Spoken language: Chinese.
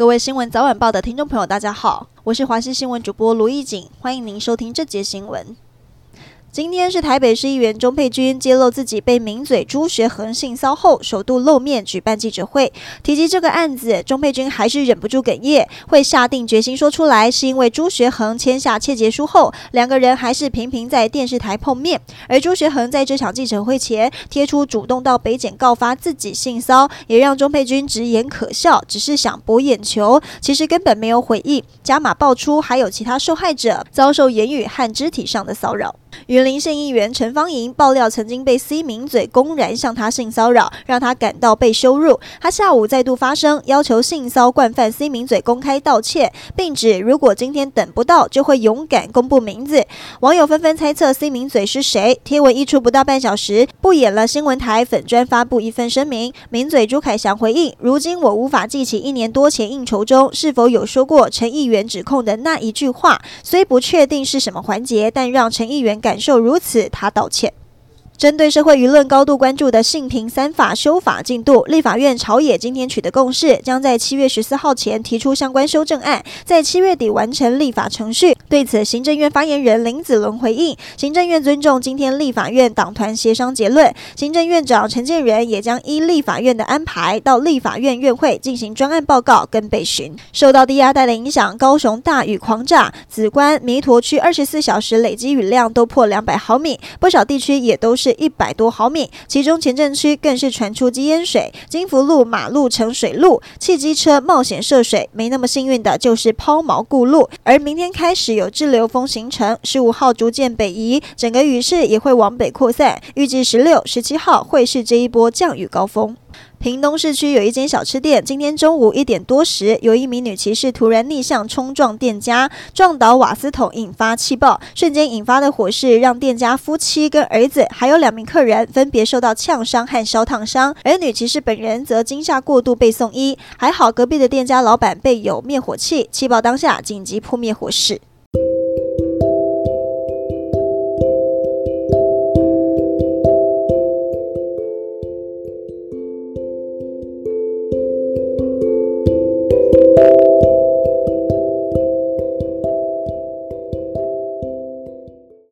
各位新闻早晚报的听众朋友，大家好，我是华西新闻主播卢艺锦，欢迎您收听这节新闻。今天是台北市议员钟佩君揭露自己被名嘴朱学恒性骚后，首度露面举办记者会，提及这个案子，钟佩君还是忍不住哽咽，会下定决心说出来，是因为朱学恒签下切结书后，两个人还是频频在电视台碰面，而朱学恒在这场记者会前贴出主动到北检告发自己性骚，也让钟佩君直言可笑，只是想博眼球，其实根本没有悔意。加码爆出还有其他受害者遭受言语和肢体上的骚扰。云林县议员陈芳莹爆料，曾经被 C 名嘴公然向她性骚扰，让她感到被羞辱。她下午再度发声，要求性骚惯犯 C 名嘴公开道歉，并指如果今天等不到，就会勇敢公布名字。网友纷纷猜测 C 名嘴是谁。贴文一出不到半小时，不演了新闻台粉专发布一份声明，名嘴朱凯翔回应：如今我无法记起一年多前应酬中是否有说过陈议员指控的那一句话，虽不确定是什么环节，但让陈议员。感受如此，他道歉。针对社会舆论高度关注的性平三法修法进度，立法院朝野今天取得共识，将在七月十四号前提出相关修正案，在七月底完成立法程序。对此，行政院发言人林子伦回应，行政院尊重今天立法院党团协商结论。行政院长陈建仁也将依立法院的安排，到立法院院会进行专案报告跟备询。受到低压带的影响，高雄大雨狂炸，梓官、弥陀区二十四小时累积雨量都破两百毫米，不少地区也都是。一百多毫米，其中前镇区更是传出积淹水，金福路马路成水路，汽机车冒险涉水。没那么幸运的就是抛锚过路。而明天开始有滞留风形成，十五号逐渐北移，整个雨势也会往北扩散。预计十六、十七号会是这一波降雨高峰。屏东市区有一间小吃店，今天中午一点多时，有一名女骑士突然逆向冲撞店家，撞倒瓦斯桶，引发气爆，瞬间引发的火势让店家夫妻跟儿子还有两名客人分别受到呛伤和烧烫伤，而女骑士本人则惊吓过度被送医，还好隔壁的店家老板备有灭火器，气爆当下紧急扑灭火势。